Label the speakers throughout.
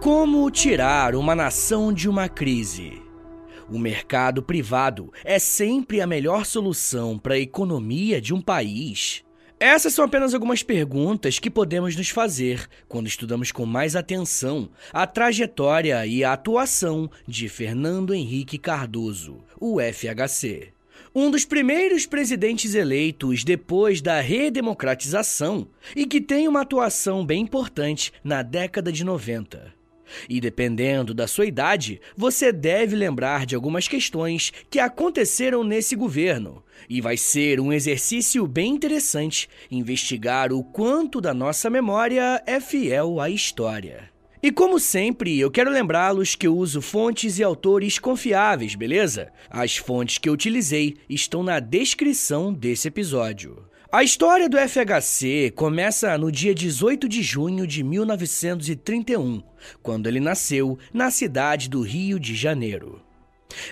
Speaker 1: Como tirar uma nação de uma crise? O mercado privado é sempre a melhor solução para a economia de um país. Essas são apenas algumas perguntas que podemos nos fazer quando estudamos com mais atenção a trajetória e a atuação de Fernando Henrique Cardoso, o FHC. Um dos primeiros presidentes eleitos depois da redemocratização e que tem uma atuação bem importante na década de 90. E dependendo da sua idade, você deve lembrar de algumas questões que aconteceram nesse governo. E vai ser um exercício bem interessante investigar o quanto da nossa memória é fiel à história. E como sempre, eu quero lembrá-los que eu uso fontes e autores confiáveis, beleza? As fontes que eu utilizei estão na descrição desse episódio. A história do FHC começa no dia 18 de junho de 1931, quando ele nasceu na cidade do Rio de Janeiro.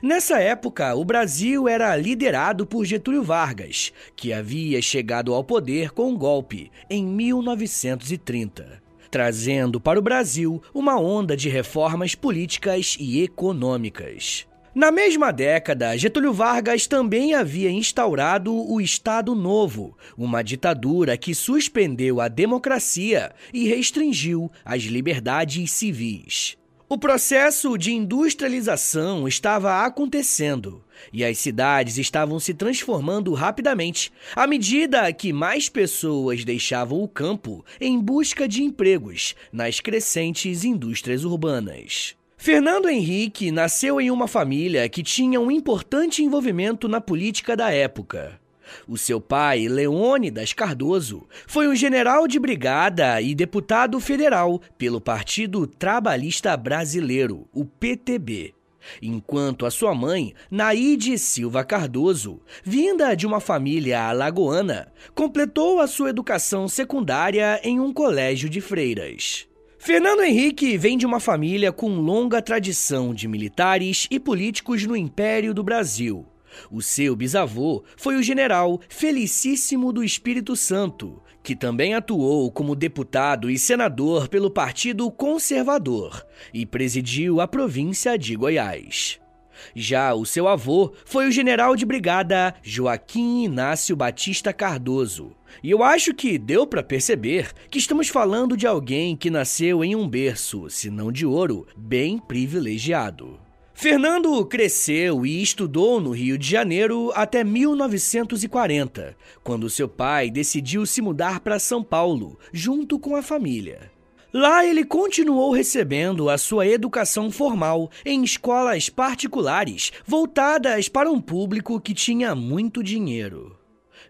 Speaker 1: Nessa época, o Brasil era liderado por Getúlio Vargas, que havia chegado ao poder com um golpe em 1930, trazendo para o Brasil uma onda de reformas políticas e econômicas. Na mesma década, Getúlio Vargas também havia instaurado o Estado Novo, uma ditadura que suspendeu a democracia e restringiu as liberdades civis. O processo de industrialização estava acontecendo e as cidades estavam se transformando rapidamente à medida que mais pessoas deixavam o campo em busca de empregos nas crescentes indústrias urbanas. Fernando Henrique nasceu em uma família que tinha um importante envolvimento na política da época. O seu pai, Leônidas Cardoso, foi um general de brigada e deputado federal pelo Partido Trabalhista Brasileiro, o PTB. Enquanto a sua mãe, Naide Silva Cardoso, vinda de uma família alagoana, completou a sua educação secundária em um colégio de freiras. Fernando Henrique vem de uma família com longa tradição de militares e políticos no Império do Brasil. O seu bisavô foi o general Felicíssimo do Espírito Santo, que também atuou como deputado e senador pelo Partido Conservador e presidiu a província de Goiás. Já o seu avô foi o general de brigada Joaquim Inácio Batista Cardoso. E eu acho que deu para perceber que estamos falando de alguém que nasceu em um berço, se não de ouro, bem privilegiado. Fernando cresceu e estudou no Rio de Janeiro até 1940, quando seu pai decidiu se mudar para São Paulo, junto com a família. Lá ele continuou recebendo a sua educação formal em escolas particulares voltadas para um público que tinha muito dinheiro.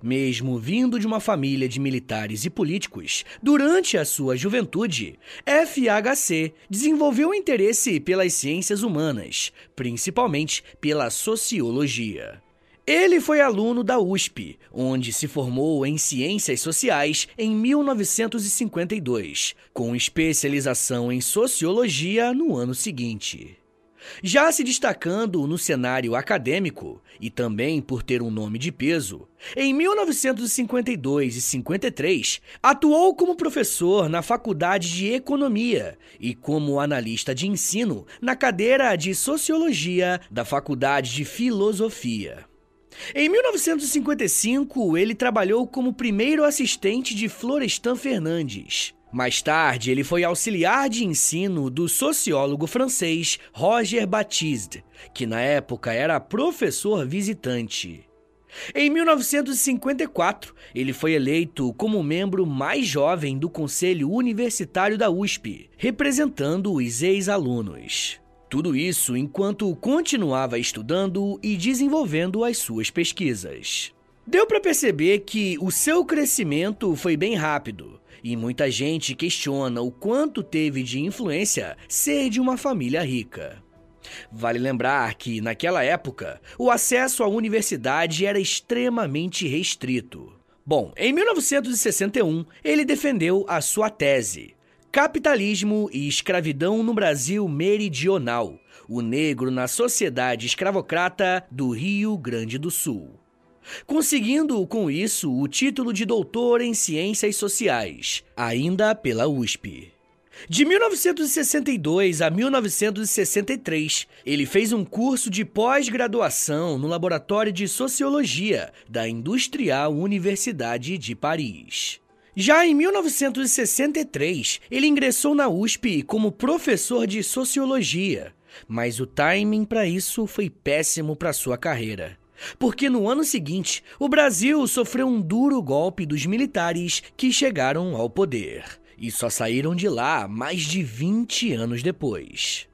Speaker 1: Mesmo vindo de uma família de militares e políticos, durante a sua juventude, FHC desenvolveu interesse pelas ciências humanas, principalmente pela sociologia. Ele foi aluno da USP, onde se formou em Ciências Sociais em 1952, com especialização em Sociologia no ano seguinte. Já se destacando no cenário acadêmico e também por ter um nome de peso, em 1952 e 53 atuou como professor na Faculdade de Economia e como analista de ensino na cadeira de Sociologia da Faculdade de Filosofia. Em 1955, ele trabalhou como primeiro assistente de Florestan Fernandes. Mais tarde, ele foi auxiliar de ensino do sociólogo francês Roger Baptiste, que na época era professor visitante. Em 1954, ele foi eleito como membro mais jovem do Conselho Universitário da USP, representando os ex-alunos. Tudo isso enquanto continuava estudando e desenvolvendo as suas pesquisas. Deu para perceber que o seu crescimento foi bem rápido, e muita gente questiona o quanto teve de influência ser de uma família rica. Vale lembrar que, naquela época, o acesso à universidade era extremamente restrito. Bom, em 1961, ele defendeu a sua tese, Capitalismo e Escravidão no Brasil Meridional, o negro na sociedade escravocrata do Rio Grande do Sul conseguindo com isso o título de doutor em Ciências Sociais, ainda pela USP. De 1962 a 1963, ele fez um curso de pós-graduação no Laboratório de Sociologia da Industrial Universidade de Paris. Já em 1963, ele ingressou na USP como professor de Sociologia, mas o timing para isso foi péssimo para sua carreira. Porque no ano seguinte, o Brasil sofreu um duro golpe dos militares que chegaram ao poder e só saíram de lá mais de 20 anos depois.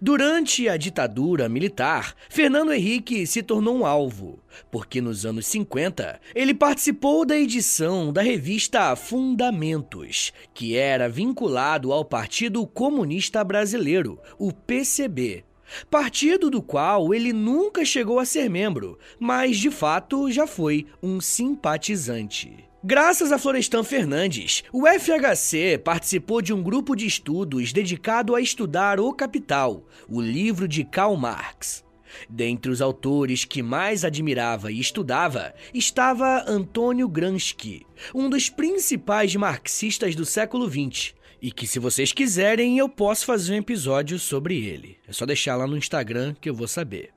Speaker 1: Durante a ditadura militar, Fernando Henrique se tornou um alvo, porque nos anos 50 ele participou da edição da revista Fundamentos, que era vinculado ao Partido Comunista Brasileiro, o PCB, partido do qual ele nunca chegou a ser membro, mas de fato já foi um simpatizante. Graças a Florestan Fernandes, o FHC participou de um grupo de estudos dedicado a estudar O Capital, o livro de Karl Marx. Dentre os autores que mais admirava e estudava estava Antônio Gramsci, um dos principais marxistas do século XX, e que se vocês quiserem eu posso fazer um episódio sobre ele. É só deixar lá no Instagram que eu vou saber.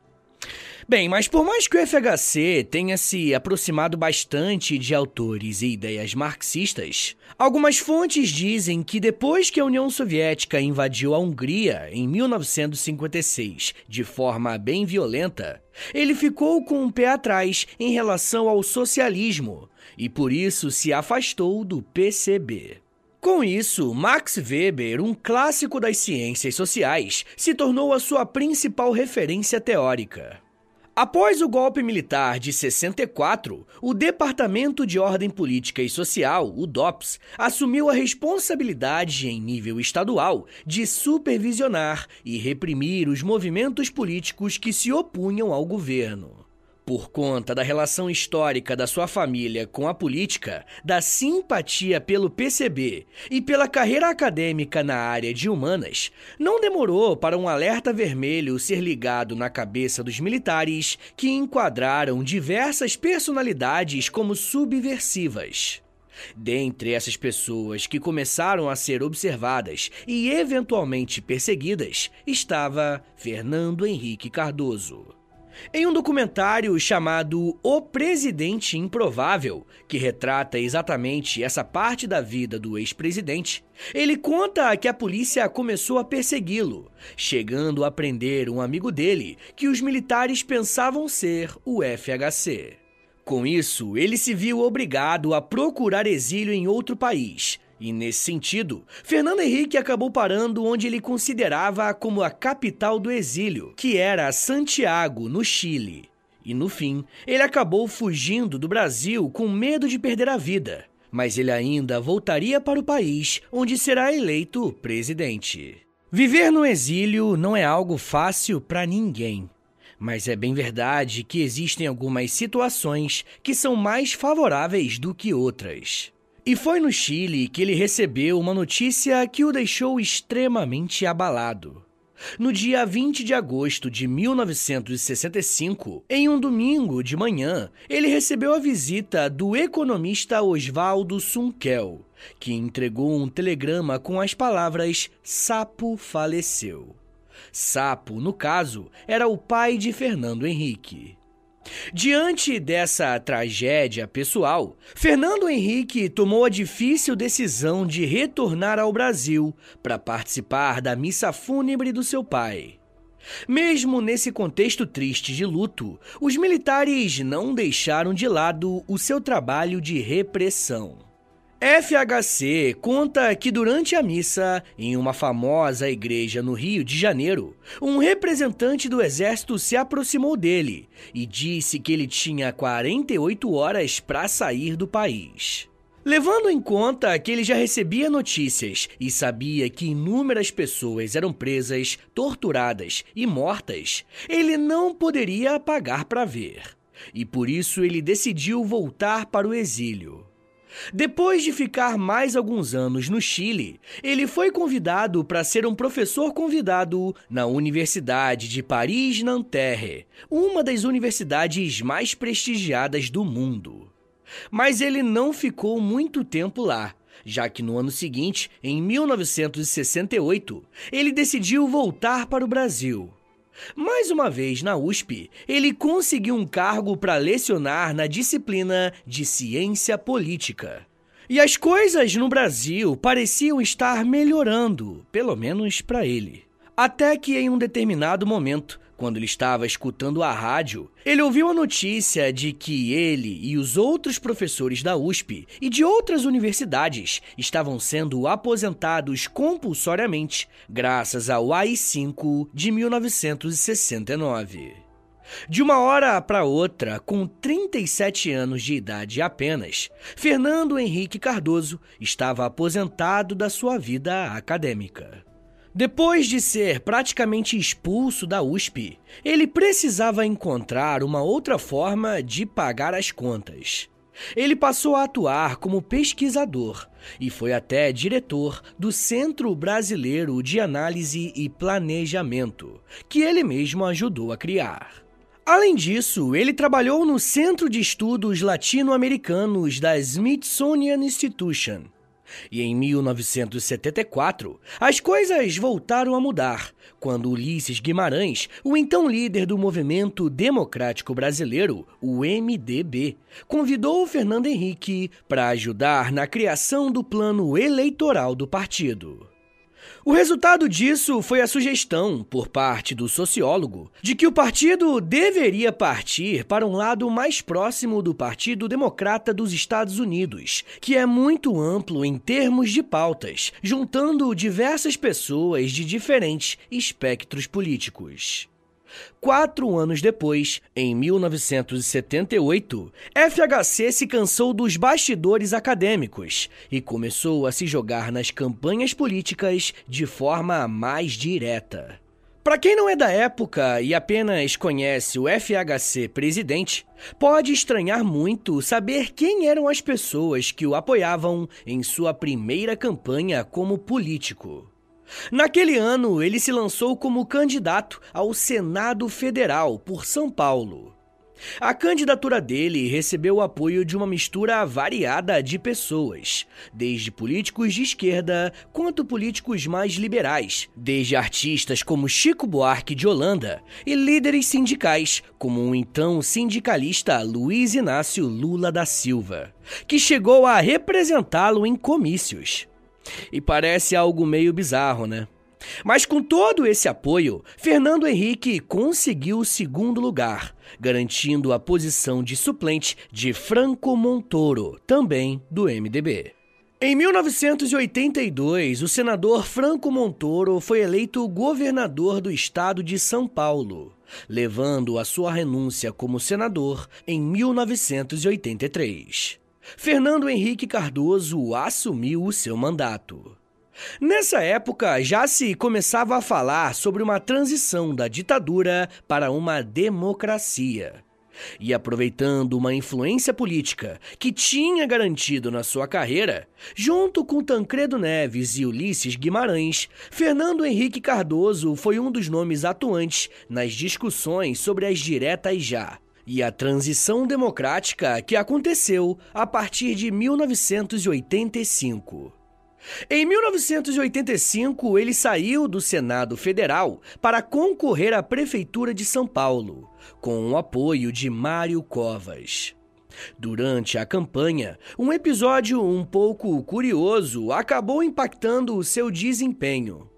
Speaker 1: Bem, mas por mais que o FHC tenha se aproximado bastante de autores e ideias marxistas, algumas fontes dizem que depois que a União Soviética invadiu a Hungria em 1956 de forma bem violenta, ele ficou com um pé atrás em relação ao socialismo e por isso se afastou do PCB. Com isso, Max Weber, um clássico das ciências sociais, se tornou a sua principal referência teórica. Após o golpe militar de 64, o Departamento de Ordem Política e Social, o DOPS, assumiu a responsabilidade em nível estadual de supervisionar e reprimir os movimentos políticos que se opunham ao governo. Por conta da relação histórica da sua família com a política, da simpatia pelo PCB e pela carreira acadêmica na área de humanas, não demorou para um alerta vermelho ser ligado na cabeça dos militares que enquadraram diversas personalidades como subversivas. Dentre essas pessoas que começaram a ser observadas e eventualmente perseguidas estava Fernando Henrique Cardoso. Em um documentário chamado O Presidente Improvável, que retrata exatamente essa parte da vida do ex-presidente, ele conta que a polícia começou a persegui-lo, chegando a prender um amigo dele que os militares pensavam ser o FHC. Com isso, ele se viu obrigado a procurar exílio em outro país, e nesse sentido, Fernando Henrique acabou parando onde ele considerava como a capital do exílio, que era Santiago, no Chile. E no fim, ele acabou fugindo do Brasil com medo de perder a vida. Mas ele ainda voltaria para o país onde será eleito presidente. Viver no exílio não é algo fácil para ninguém. Mas é bem verdade que existem algumas situações que são mais favoráveis do que outras. E foi no Chile que ele recebeu uma notícia que o deixou extremamente abalado. No dia 20 de agosto de 1965, em um domingo de manhã, ele recebeu a visita do economista Oswaldo Sunkel, que entregou um telegrama com as palavras Sapo faleceu. Sapo, no caso, era o pai de Fernando Henrique. Diante dessa tragédia pessoal, Fernando Henrique tomou a difícil decisão de retornar ao Brasil para participar da missa fúnebre do seu pai. Mesmo nesse contexto triste de luto, os militares não deixaram de lado o seu trabalho de repressão. FHC conta que durante a missa, em uma famosa igreja no Rio de Janeiro, um representante do exército se aproximou dele e disse que ele tinha 48 horas para sair do país. Levando em conta que ele já recebia notícias e sabia que inúmeras pessoas eram presas, torturadas e mortas, ele não poderia pagar para ver. E por isso ele decidiu voltar para o exílio. Depois de ficar mais alguns anos no Chile, ele foi convidado para ser um professor convidado na Universidade de Paris-Nanterre, uma das universidades mais prestigiadas do mundo. Mas ele não ficou muito tempo lá, já que no ano seguinte, em 1968, ele decidiu voltar para o Brasil. Mais uma vez na USP, ele conseguiu um cargo para lecionar na disciplina de ciência política. E as coisas no Brasil pareciam estar melhorando, pelo menos para ele. Até que em um determinado momento, quando ele estava escutando a rádio, ele ouviu a notícia de que ele e os outros professores da USP e de outras universidades estavam sendo aposentados compulsoriamente graças ao AI-5 de 1969. De uma hora para outra, com 37 anos de idade apenas, Fernando Henrique Cardoso estava aposentado da sua vida acadêmica. Depois de ser praticamente expulso da USP, ele precisava encontrar uma outra forma de pagar as contas. Ele passou a atuar como pesquisador e foi até diretor do Centro Brasileiro de Análise e Planejamento, que ele mesmo ajudou a criar. Além disso, ele trabalhou no Centro de Estudos Latino-Americanos da Smithsonian Institution e em 1974, as coisas voltaram a mudar quando Ulisses Guimarães, o então líder do Movimento Democrático Brasileiro, o MDB, convidou Fernando Henrique para ajudar na criação do plano eleitoral do partido. O resultado disso foi a sugestão, por parte do sociólogo, de que o partido deveria partir para um lado mais próximo do Partido Democrata dos Estados Unidos, que é muito amplo em termos de pautas, juntando diversas pessoas de diferentes espectros políticos. Quatro anos depois, em 1978, FHC se cansou dos bastidores acadêmicos e começou a se jogar nas campanhas políticas de forma mais direta. Para quem não é da época e apenas conhece o FHC presidente, pode estranhar muito saber quem eram as pessoas que o apoiavam em sua primeira campanha como político. Naquele ano, ele se lançou como candidato ao Senado Federal por São Paulo. A candidatura dele recebeu o apoio de uma mistura variada de pessoas, desde políticos de esquerda quanto políticos mais liberais, desde artistas como Chico Buarque de Holanda e líderes sindicais, como o então sindicalista Luiz Inácio Lula da Silva, que chegou a representá-lo em comícios. E parece algo meio bizarro, né? Mas com todo esse apoio, Fernando Henrique conseguiu o segundo lugar, garantindo a posição de suplente de Franco Montoro, também do MDB. Em 1982, o senador Franco Montoro foi eleito governador do estado de São Paulo, levando a sua renúncia como senador em 1983. Fernando Henrique Cardoso assumiu o seu mandato. Nessa época, já se começava a falar sobre uma transição da ditadura para uma democracia. E aproveitando uma influência política que tinha garantido na sua carreira, junto com Tancredo Neves e Ulisses Guimarães, Fernando Henrique Cardoso foi um dos nomes atuantes nas discussões sobre as diretas já, e a transição democrática que aconteceu a partir de 1985. Em 1985, ele saiu do Senado Federal para concorrer à Prefeitura de São Paulo, com o apoio de Mário Covas. Durante a campanha, um episódio um pouco curioso acabou impactando o seu desempenho.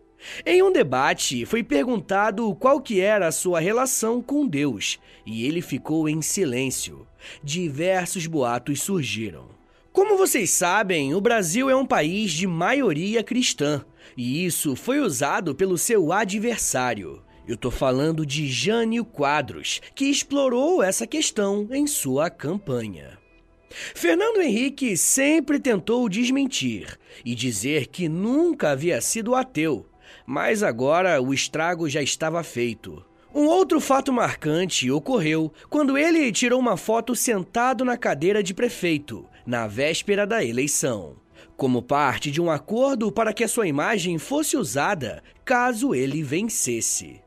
Speaker 1: Em um debate, foi perguntado qual que era a sua relação com Deus, e ele ficou em silêncio. Diversos boatos surgiram. Como vocês sabem, o Brasil é um país de maioria cristã, e isso foi usado pelo seu adversário. Eu tô falando de Jânio Quadros, que explorou essa questão em sua campanha. Fernando Henrique sempre tentou desmentir e dizer que nunca havia sido ateu, mas agora o estrago já estava feito. Um outro fato marcante ocorreu quando ele tirou uma foto sentado na cadeira de prefeito, na véspera da eleição, como parte de um acordo para que a sua imagem fosse usada caso ele vencesse.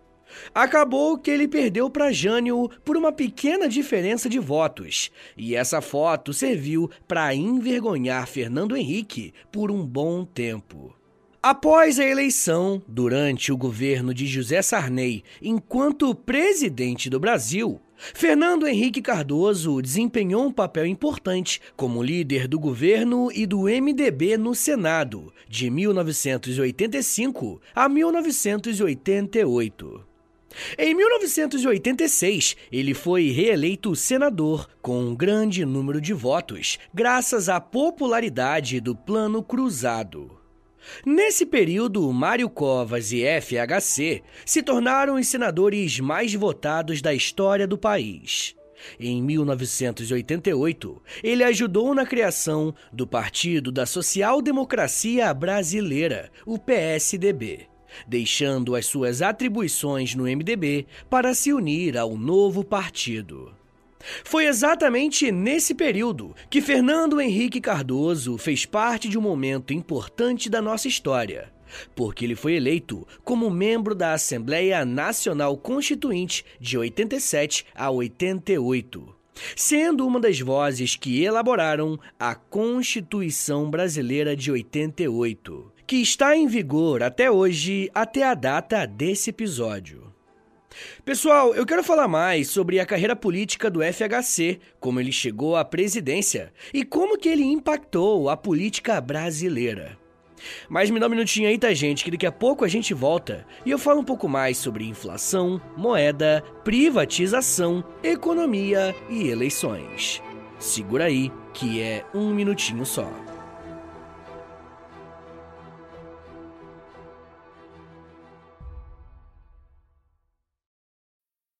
Speaker 1: Acabou que ele perdeu para Jânio por uma pequena diferença de votos, e essa foto serviu para envergonhar Fernando Henrique por um bom tempo. Após a eleição, durante o governo de José Sarney, enquanto presidente do Brasil, Fernando Henrique Cardoso desempenhou um papel importante como líder do governo e do MDB no Senado, de 1985 a 1988. Em 1986, ele foi reeleito senador com um grande número de votos, graças à popularidade do Plano Cruzado. Nesse período, Mário Covas e FHC se tornaram os senadores mais votados da história do país. Em 1988, ele ajudou na criação do Partido da Social Democracia Brasileira, o PSDB, deixando as suas atribuições no MDB para se unir ao novo partido. Foi exatamente nesse período que Fernando Henrique Cardoso fez parte de um momento importante da nossa história, porque ele foi eleito como membro da Assembleia Nacional Constituinte de 87 a 88, sendo uma das vozes que elaboraram a Constituição Brasileira de 88, que está em vigor até hoje, até a data desse episódio. Pessoal, eu quero falar mais sobre a carreira política do FHC, como ele chegou à presidência e como que ele impactou a política brasileira. Mas me dá um minutinho aí, tá, gente, que daqui a pouco a gente volta e eu falo um pouco mais sobre inflação, moeda, privatização, economia e eleições. Segura aí, que é um minutinho só.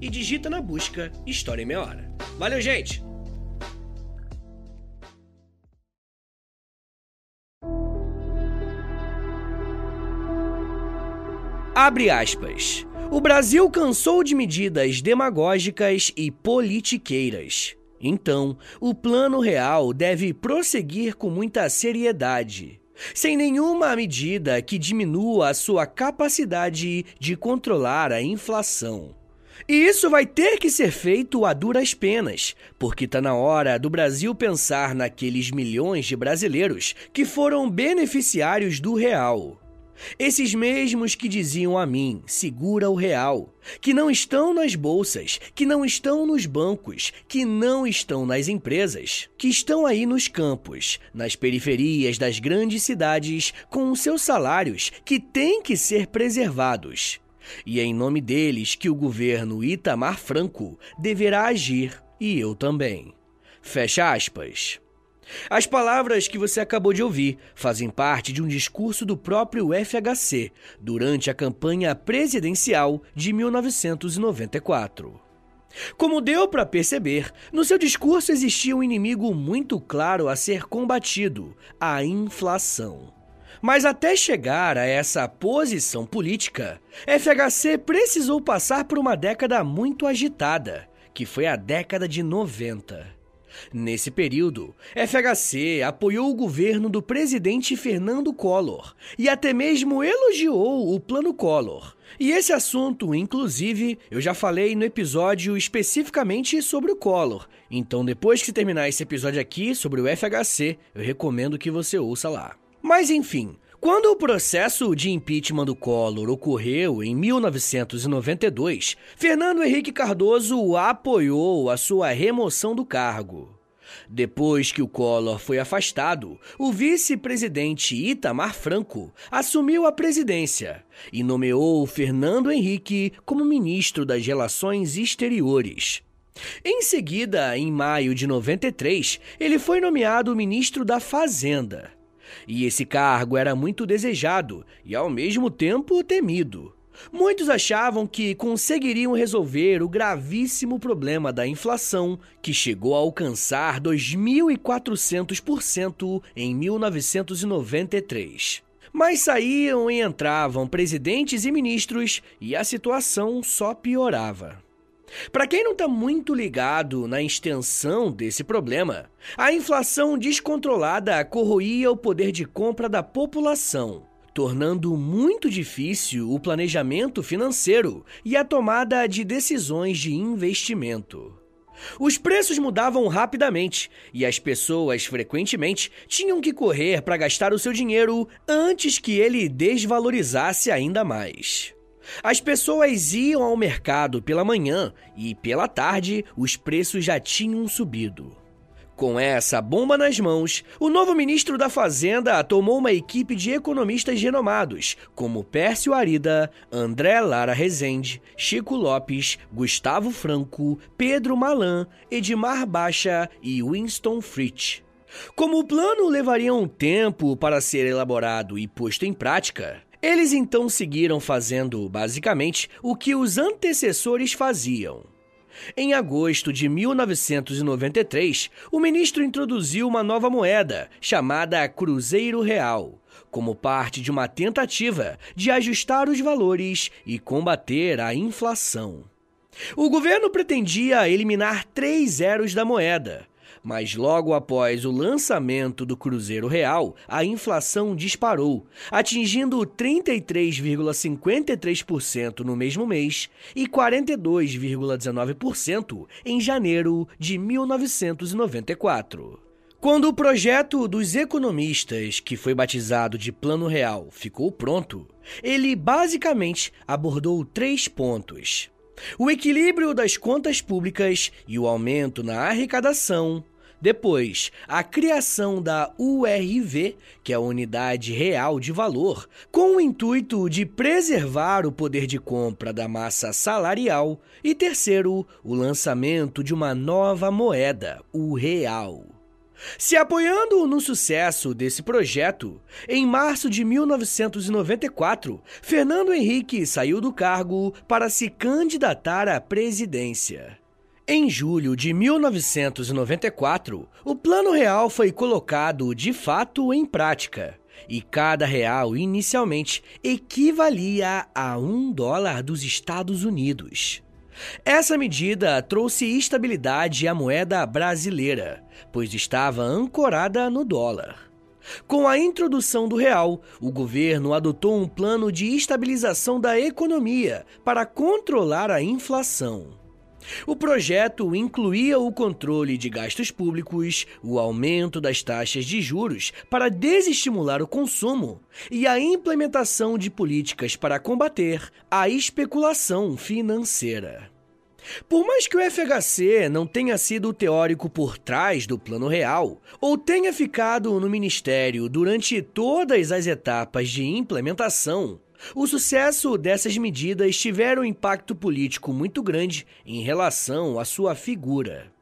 Speaker 1: e digita na busca História em Meia Hora. Valeu, gente! Abre aspas. O Brasil cansou de medidas demagógicas e politiqueiras. Então, o Plano Real deve prosseguir com muita seriedade, sem nenhuma medida que diminua a sua capacidade de controlar a inflação. E isso vai ter que ser feito a duras penas, porque está na hora do Brasil pensar naqueles milhões de brasileiros que foram beneficiários do real. Esses mesmos que diziam a mim, segura o real, que não estão nas bolsas, que não estão nos bancos, que não estão nas empresas, que estão aí nos campos, nas periferias das grandes cidades, com os seus salários que têm que ser preservados. E é em nome deles que o governo Itamar Franco deverá agir, e eu também. Fecha aspas. As palavras que você acabou de ouvir fazem parte de um discurso do próprio FHC durante a campanha presidencial de 1994. Como deu para perceber, no seu discurso existia um inimigo muito claro a ser combatido: a inflação. Mas até chegar a essa posição política, FHC precisou passar por uma década muito agitada, que foi a década de 90. Nesse período, FHC apoiou o governo do presidente Fernando Collor e até mesmo elogiou o Plano Collor. E esse assunto, inclusive, eu já falei no episódio especificamente sobre o Collor. Então, depois que terminar esse episódio aqui sobre o FHC, eu recomendo que você ouça lá. Mas enfim, quando o processo de impeachment do Collor ocorreu em 1992, Fernando Henrique Cardoso apoiou a sua remoção do cargo. Depois que o Collor foi afastado, o vice-presidente Itamar Franco assumiu a presidência e nomeou Fernando Henrique como ministro das Relações Exteriores. Em seguida, em maio de 93, ele foi nomeado ministro da Fazenda. E esse cargo era muito desejado e, ao mesmo tempo, temido. Muitos achavam que conseguiriam resolver o gravíssimo problema da inflação, que chegou a alcançar 2.400% em 1993. Mas saíam e entravam presidentes e ministros e a situação só piorava. Para quem não está muito ligado na extensão desse problema, a inflação descontrolada corroía o poder de compra da população, tornando muito difícil o planejamento financeiro e a tomada de decisões de investimento. Os preços mudavam rapidamente e as pessoas frequentemente tinham que correr para gastar o seu dinheiro antes que ele desvalorizasse ainda mais. As pessoas iam ao mercado pela manhã e pela tarde os preços já tinham subido. Com essa bomba nas mãos, o novo ministro da Fazenda tomou uma equipe de economistas renomados, como Pércio Arida, André Lara Rezende, Chico Lopes, Gustavo Franco, Pedro Malan, Edmar Baixa e Winston Fritz. Como o plano levaria um tempo para ser elaborado e posto em prática, eles então seguiram fazendo, basicamente, o que os antecessores faziam. Em agosto de 1993, o ministro introduziu uma nova moeda, chamada Cruzeiro Real, como parte de uma tentativa de ajustar os valores e combater a inflação. O governo pretendia eliminar três zeros da moeda, mas logo após o lançamento do Cruzeiro Real, a inflação disparou, atingindo 33,53% no mesmo mês e 42,19% em janeiro de 1994. Quando o projeto dos economistas, que foi batizado de Plano Real, ficou pronto, ele basicamente abordou três pontos: o equilíbrio das contas públicas e o aumento na arrecadação, depois, a criação da URV, que é a Unidade Real de Valor, com o intuito de preservar o poder de compra da massa salarial. E terceiro, o lançamento de uma nova moeda, o Real. Se apoiando no sucesso desse projeto, em março de 1994, Fernando Henrique saiu do cargo para se candidatar à presidência. Em julho de 1994, o Plano Real foi colocado de fato em prática, e cada real inicialmente equivalia a um dólar dos Estados Unidos. Essa medida trouxe estabilidade à moeda brasileira, pois estava ancorada no dólar. Com a introdução do real, o governo adotou um plano de estabilização da economia para controlar a inflação. O projeto incluía o controle de gastos públicos, o aumento das taxas de juros para desestimular o consumo e a implementação de políticas para combater a especulação financeira. Por mais que o FHC não tenha sido o teórico por trás do Plano Real, ou tenha ficado no ministério durante todas as etapas de implementação, o sucesso dessas medidas tiveram um impacto político muito grande em relação à sua figura.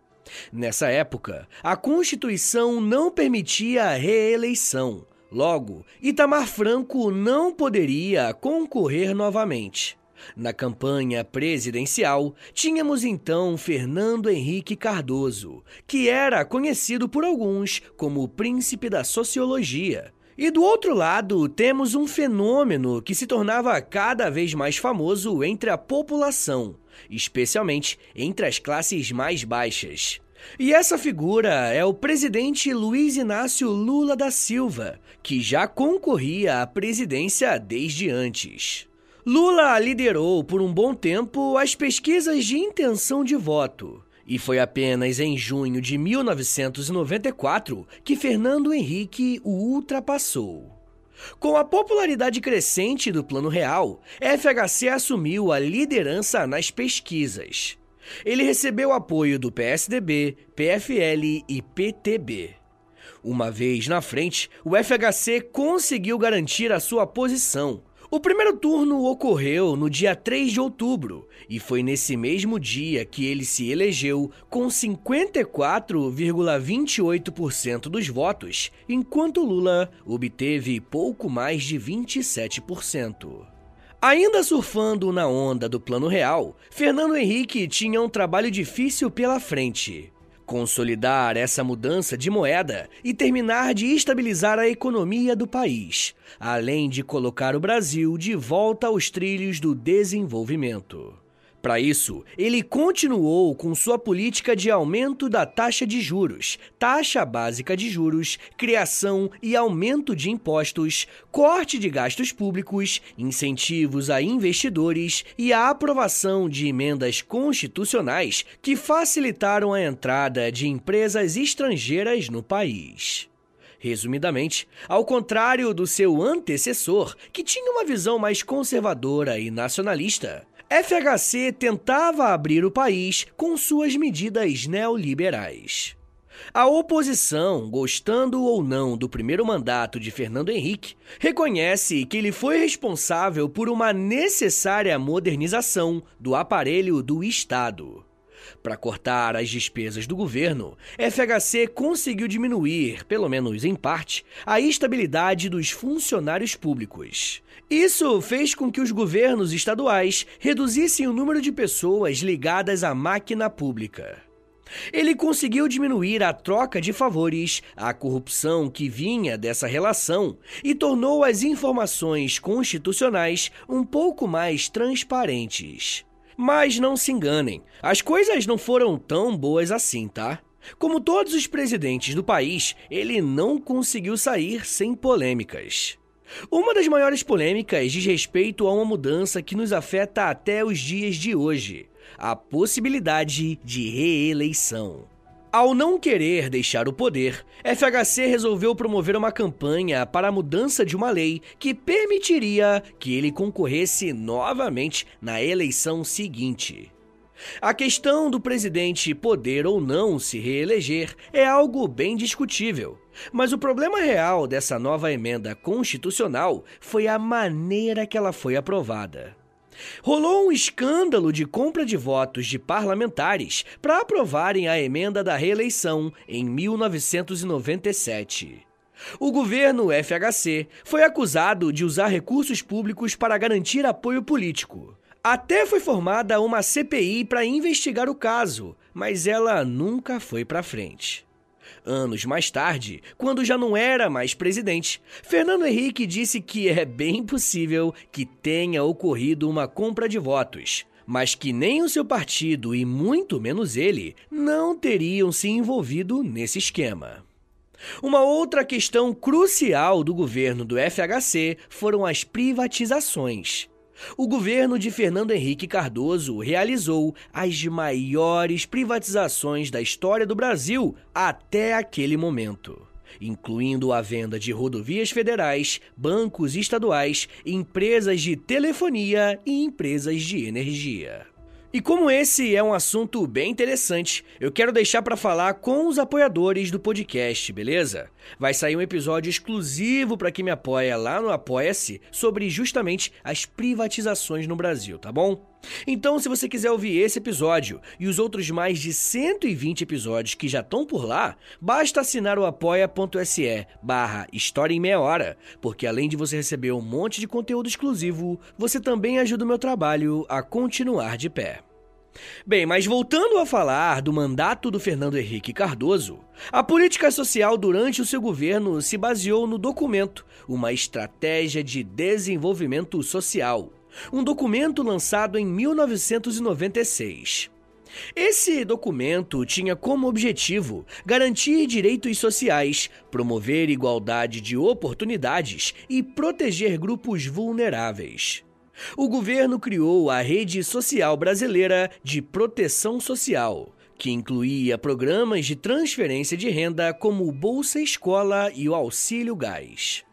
Speaker 1: Nessa época, a Constituição não permitia a reeleição. Logo, Itamar Franco não poderia concorrer novamente. Na campanha presidencial, tínhamos então Fernando Henrique Cardoso, que era conhecido por alguns como o príncipe da sociologia, e do outro lado, temos um fenômeno que se tornava cada vez mais famoso entre a população, especialmente entre as classes mais baixas. E essa figura é o presidente Luiz Inácio Lula da Silva, que já concorria à presidência desde antes. Lula liderou por um bom tempo as pesquisas de intenção de voto e foi apenas em junho de 1994 que Fernando Henrique o ultrapassou. Com a popularidade crescente do Plano Real, FHC assumiu a liderança nas pesquisas. Ele recebeu apoio do PSDB, PFL e PTB. Uma vez na frente, o FHC conseguiu garantir a sua posição, o primeiro turno ocorreu no dia 3 de outubro e foi nesse mesmo dia que ele se elegeu com 54,28% dos votos, enquanto Lula obteve pouco mais de 27%. Ainda surfando na onda do Plano Real, Fernando Henrique tinha um trabalho difícil pela frente consolidar essa mudança de moeda e terminar de estabilizar a economia do país, além de colocar o Brasil de volta aos trilhos do desenvolvimento. Para isso, ele continuou com sua política de aumento da taxa de juros, taxa básica de juros, criação e aumento de impostos, corte de gastos públicos, incentivos a investidores e a aprovação de emendas constitucionais que facilitaram a entrada de empresas estrangeiras no país. Resumidamente, ao contrário do seu antecessor, que tinha uma visão mais conservadora e nacionalista, FHC tentava abrir o país com suas medidas neoliberais. A oposição, gostando ou não do primeiro mandato de Fernando Henrique, reconhece que ele foi responsável por uma necessária modernização do aparelho do Estado. Para cortar as despesas do governo, FHC conseguiu diminuir, pelo menos em parte, a estabilidade dos funcionários públicos. Isso fez com que os governos estaduais reduzissem o número de pessoas ligadas à máquina pública. Ele conseguiu diminuir a troca de favores, a corrupção que vinha dessa relação e tornou as informações constitucionais um pouco mais transparentes. Mas não se enganem, as coisas não foram tão boas assim, tá? Como todos os presidentes do país, ele não conseguiu sair sem polêmicas. Uma das maiores polêmicas diz respeito a uma mudança que nos afeta até os dias de hoje: a possibilidade de reeleição. Ao não querer deixar o poder, FHC resolveu promover uma campanha para a mudança de uma lei que permitiria que ele concorresse novamente na eleição seguinte. A questão do presidente poder ou não se reeleger é algo bem discutível, mas o problema real dessa nova emenda constitucional foi a maneira que ela foi aprovada. Rolou um escândalo de compra de votos de parlamentares para aprovarem a emenda da reeleição em 1997. O governo FHC foi acusado de usar recursos públicos para garantir apoio político. Até foi formada uma CPI para investigar o caso, mas ela nunca foi para frente. Anos mais tarde, quando já não era mais presidente, Fernando Henrique disse que é bem possível que tenha ocorrido uma compra de votos, mas que nem o seu partido e muito menos ele não teriam se envolvido nesse esquema. Uma outra questão crucial do governo do FHC foram as privatizações. O governo de Fernando Henrique Cardoso realizou as maiores privatizações da história do Brasil até aquele momento, incluindo a venda de rodovias federais, bancos estaduais, empresas de telefonia e empresas de energia. E como esse é um assunto bem interessante, eu quero deixar para falar com os apoiadores do podcast, beleza? Vai sair um episódio exclusivo para quem me apoia lá no Apoia-se sobre justamente as privatizações no Brasil, tá bom? Então, se você quiser ouvir esse episódio e os outros mais de 120 episódios que já estão por lá, basta assinar o apoia.se barra História em Meia Hora, porque além de você receber um monte de conteúdo exclusivo, você também ajuda o meu trabalho a continuar de pé. Bem, mas voltando a falar do mandato do Fernando Henrique Cardoso, a política social durante o seu governo se baseou no documento Uma Estratégia de Desenvolvimento Social, um documento lançado em 1996. Esse documento tinha como objetivo garantir direitos sociais, promover igualdade de oportunidades e proteger grupos vulneráveis. O governo criou a Rede Social Brasileira de Proteção Social, que incluía programas de transferência de renda como o Bolsa Escola e o Auxílio Gás.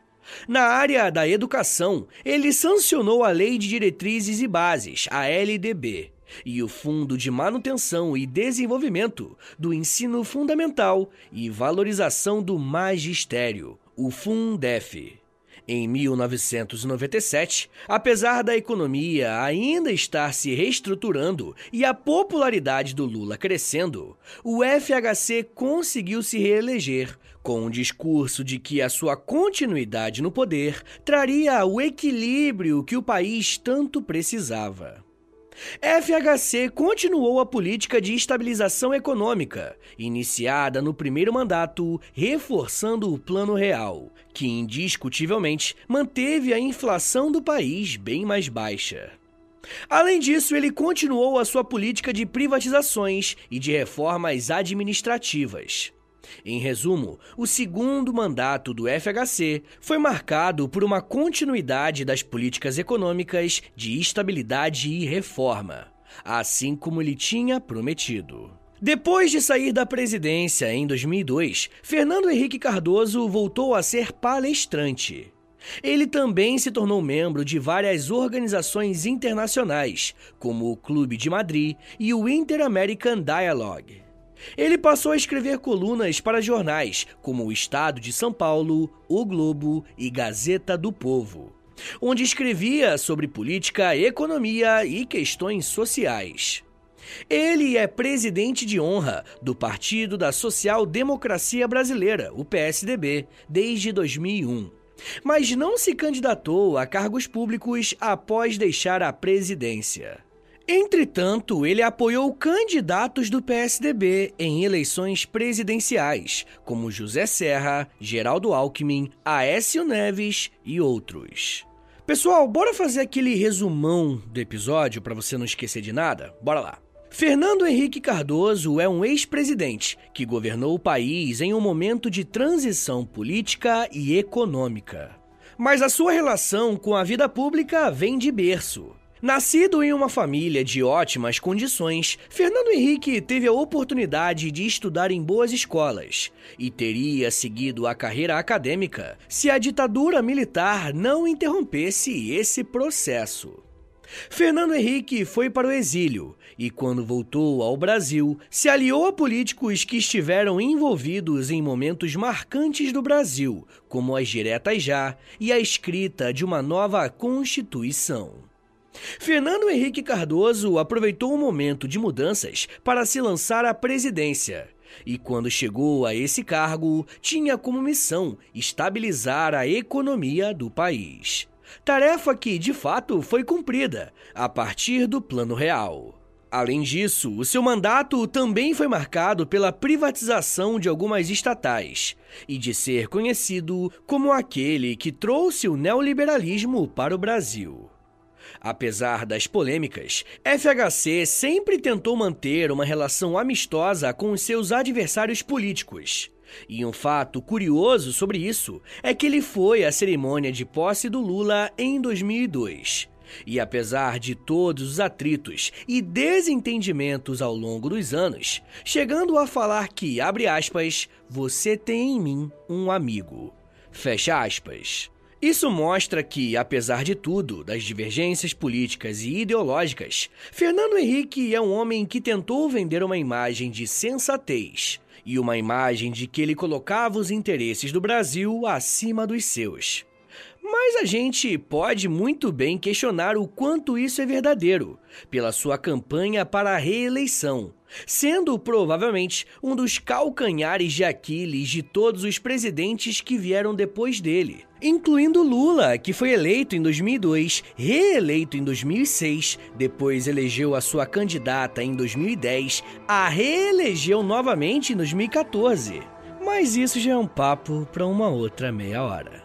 Speaker 1: Na área da educação, ele sancionou a Lei de Diretrizes e Bases, a LDB, e o Fundo de Manutenção e Desenvolvimento do Ensino Fundamental e Valorização do Magistério, o Fundef. Em 1997, apesar da economia ainda estar se reestruturando e a popularidade do Lula crescendo, o FHC conseguiu se reeleger com um discurso de que a sua continuidade no poder traria o equilíbrio que o país tanto precisava. FHC continuou a política de estabilização econômica, iniciada no primeiro mandato, reforçando o Plano Real, que indiscutivelmente manteve a inflação do país bem mais baixa. Além disso, ele continuou a sua política de privatizações e de reformas administrativas. Em resumo, o segundo mandato do FHC foi marcado por uma continuidade das políticas econômicas de estabilidade e reforma, assim como ele tinha prometido. Depois de sair da presidência em 2002, Fernando Henrique Cardoso voltou a ser palestrante. Ele também se tornou membro de várias organizações internacionais, como o Clube de Madrid e o Inter-American Dialogue. Ele passou a escrever colunas para jornais como o Estado de São Paulo, O Globo e Gazeta do Povo, onde escrevia sobre política, economia e questões sociais. Ele é presidente de honra do Partido da Social Democracia Brasileira, o PSDB, desde 2001. Mas não se candidatou a cargos públicos após deixar a presidência. Entretanto, ele apoiou candidatos do PSDB em eleições presidenciais, como José Serra, Geraldo Alckmin, Aécio Neves e outros. Pessoal, bora fazer aquele resumão do episódio para você não esquecer de nada? Bora lá. Fernando Henrique Cardoso é um ex-presidente que governou o país em um momento de transição política e econômica. Mas a sua relação com a vida pública vem de berço. Nascido em uma família de ótimas condições, Fernando Henrique teve a oportunidade de estudar em boas escolas e teria seguido a carreira acadêmica se a ditadura militar não interrompesse esse processo. Fernando Henrique foi para o exílio e, quando voltou ao Brasil, se aliou a políticos que estiveram envolvidos em momentos marcantes do Brasil, como as diretas já e a escrita de uma nova Constituição. Fernando Henrique Cardoso aproveitou o momento de mudanças para se lançar à presidência. E quando chegou a esse cargo, tinha como missão estabilizar a economia do país. Tarefa que, de fato, foi cumprida a partir do Plano Real. Além disso, o seu mandato também foi marcado pela privatização de algumas estatais e de ser conhecido como aquele que trouxe o neoliberalismo para o Brasil. Apesar das polêmicas, FHC sempre tentou manter uma relação amistosa com os seus adversários políticos. E um fato curioso sobre isso é que ele foi à cerimônia de posse do Lula em 2002. E apesar de todos os atritos e desentendimentos ao longo dos anos, chegando a falar que, abre aspas, você tem em mim um amigo. Fecha aspas. Isso mostra que, apesar de tudo, das divergências políticas e ideológicas, Fernando Henrique é um homem que tentou vender uma imagem de sensatez e uma imagem de que ele colocava os interesses do Brasil acima dos seus. Mas a gente pode muito bem questionar o quanto isso é verdadeiro, pela sua campanha para a reeleição, sendo provavelmente um dos calcanhares de Aquiles de todos os presidentes que vieram depois dele, incluindo Lula, que foi eleito em 2002, reeleito em 2006, depois elegeu a sua candidata em 2010, a reelegeu novamente em 2014. Mas isso já é um papo para uma outra meia hora.